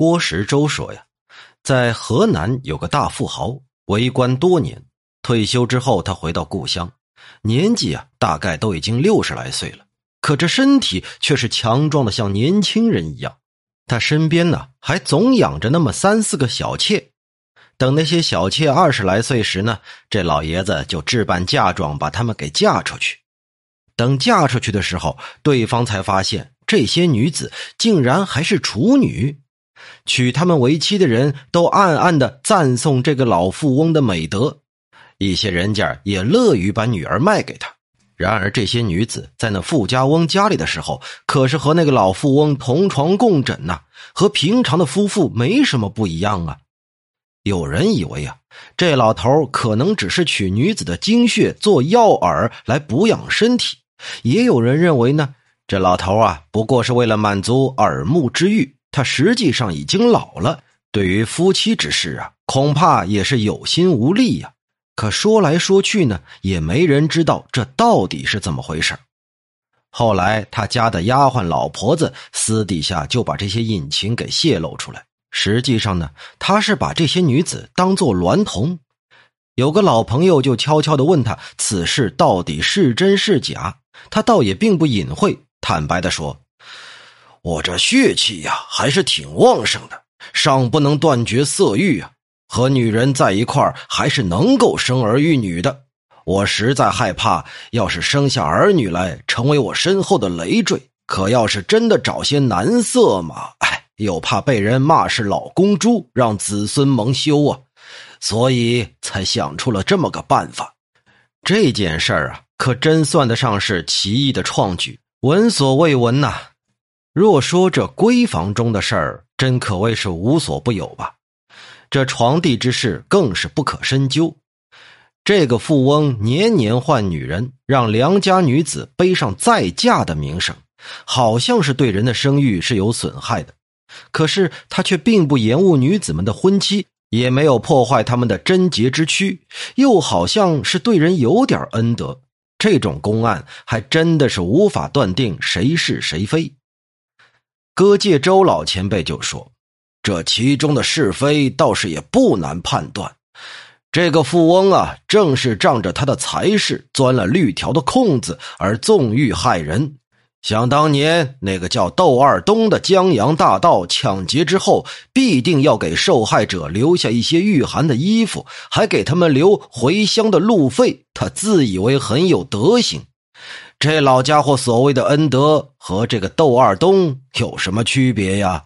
郭石洲说：“呀，在河南有个大富豪，为官多年，退休之后他回到故乡，年纪啊大概都已经六十来岁了，可这身体却是强壮的像年轻人一样。他身边呢还总养着那么三四个小妾，等那些小妾二十来岁时呢，这老爷子就置办嫁妆把他们给嫁出去。等嫁出去的时候，对方才发现这些女子竟然还是处女。”娶他们为妻的人都暗暗的赞颂这个老富翁的美德，一些人家也乐于把女儿卖给他。然而，这些女子在那富家翁家里的时候，可是和那个老富翁同床共枕呐，和平常的夫妇没什么不一样啊。有人以为啊，这老头可能只是取女子的精血做药饵来补养身体；也有人认为呢，这老头啊，不过是为了满足耳目之欲。他实际上已经老了，对于夫妻之事啊，恐怕也是有心无力呀。可说来说去呢，也没人知道这到底是怎么回事。后来他家的丫鬟老婆子私底下就把这些隐情给泄露出来。实际上呢，他是把这些女子当做娈童。有个老朋友就悄悄的问他此事到底是真是假，他倒也并不隐晦，坦白的说。我这血气呀，还是挺旺盛的，尚不能断绝色欲啊。和女人在一块儿，还是能够生儿育女的。我实在害怕，要是生下儿女来，成为我身后的累赘。可要是真的找些男色嘛，哎，又怕被人骂是老公猪，让子孙蒙羞啊。所以才想出了这么个办法。这件事儿啊，可真算得上是奇异的创举，闻所未闻呐。若说这闺房中的事儿，真可谓是无所不有吧？这床地之事更是不可深究。这个富翁年年换女人，让良家女子背上再嫁的名声，好像是对人的声誉是有损害的。可是他却并不延误女子们的婚期，也没有破坏他们的贞洁之躯，又好像是对人有点恩德。这种公案还真的是无法断定谁是谁非。歌界周老前辈就说：“这其中的是非倒是也不难判断。这个富翁啊，正是仗着他的才势，钻了绿条的空子而纵欲害人。想当年那个叫窦二东的江洋大盗抢劫之后，必定要给受害者留下一些御寒的衣服，还给他们留回乡的路费。他自以为很有德行。”这老家伙所谓的恩德和这个窦二东有什么区别呀？